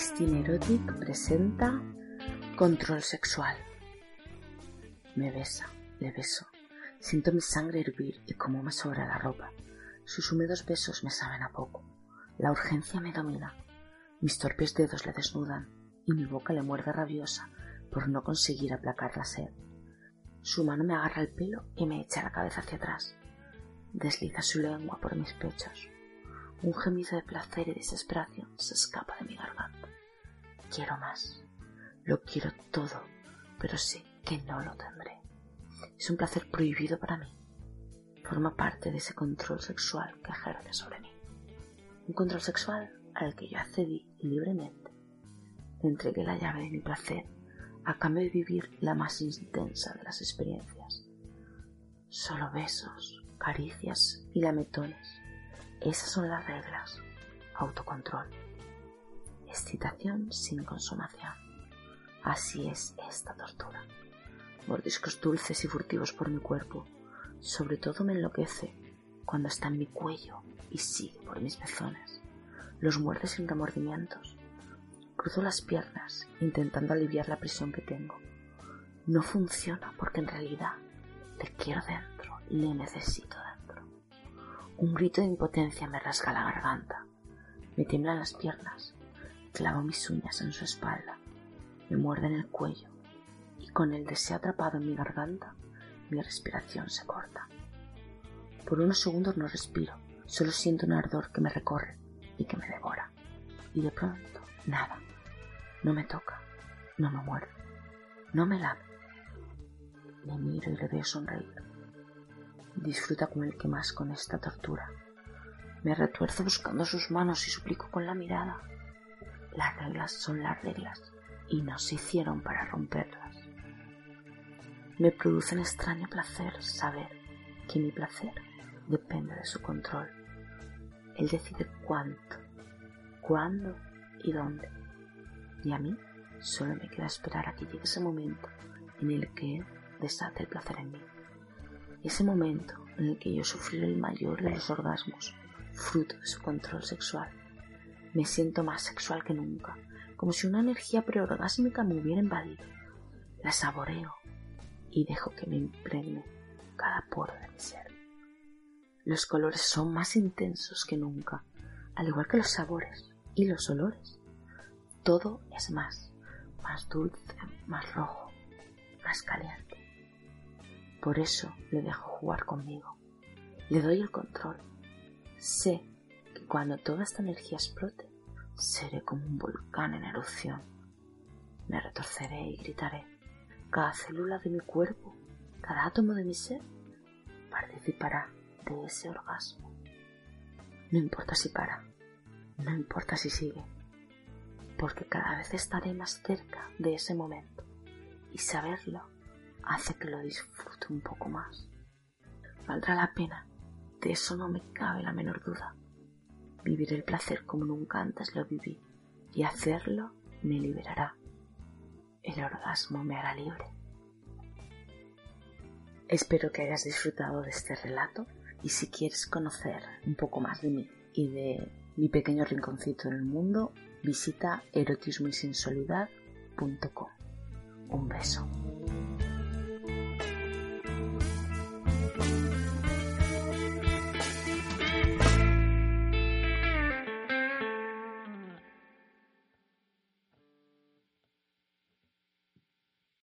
Christine Erotic presenta Control Sexual. Me besa, le beso. Siento mi sangre hervir y cómo me sobra la ropa. Sus húmedos besos me saben a poco. La urgencia me domina. Mis torpes dedos le desnudan y mi boca le muerde rabiosa por no conseguir aplacar la sed. Su mano me agarra el pelo y me echa la cabeza hacia atrás. Desliza su lengua por mis pechos. Un gemido de placer y desesperación se escapa de mi garganta. Quiero más. Lo quiero todo, pero sé que no lo tendré. Es un placer prohibido para mí. Forma parte de ese control sexual que ejerce sobre mí. Un control sexual al que yo accedí libremente. Entregué la llave de mi placer a cambio de vivir la más intensa de las experiencias. Solo besos, caricias y lametones. Esas son las reglas. Autocontrol. Excitación sin consumación. Así es esta tortura. Mordiscos dulces y furtivos por mi cuerpo. Sobre todo me enloquece cuando está en mi cuello y sigue por mis pezones. Los muerde sin remordimientos. Cruzo las piernas intentando aliviar la presión que tengo. No funciona porque en realidad le quiero dentro, le necesito dentro. Un grito de impotencia me rasga la garganta. Me tiemblan las piernas. Clavo mis uñas en su espalda. Me muerde en el cuello. Y con el deseo atrapado en mi garganta, mi respiración se corta. Por unos segundos no respiro. Solo siento un ardor que me recorre y que me devora. Y de pronto, nada. No me toca. No me muerde. No me lame. Le miro y le veo sonreír. Disfruta con el que más con esta tortura. Me retuerzo buscando sus manos y suplico con la mirada. Las reglas son las reglas y no se hicieron para romperlas. Me produce un extraño placer saber que mi placer depende de su control. Él decide cuánto, cuándo y dónde. Y a mí solo me queda esperar a que llegue ese momento en el que él desate el placer en mí. Ese momento en el que yo sufriré el mayor de los orgasmos, fruto de su control sexual. Me siento más sexual que nunca, como si una energía preorgásmica me hubiera invadido. La saboreo y dejo que me impregne cada poro de mi ser. Los colores son más intensos que nunca, al igual que los sabores y los olores. Todo es más, más dulce, más rojo, más caliente. Por eso le dejo jugar conmigo. Le doy el control. Sé que cuando toda esta energía explote, seré como un volcán en erupción. Me retorceré y gritaré. Cada célula de mi cuerpo, cada átomo de mi ser, participará de ese orgasmo. No importa si para, no importa si sigue, porque cada vez estaré más cerca de ese momento y saberlo hace que lo disfrute un poco más. Valdrá la pena, de eso no me cabe la menor duda. Vivir el placer como nunca antes lo viví y hacerlo me liberará. El orgasmo me hará libre. Espero que hayas disfrutado de este relato y si quieres conocer un poco más de mí y de mi pequeño rinconcito en el mundo, visita erotismoysensualidad.com. Un beso.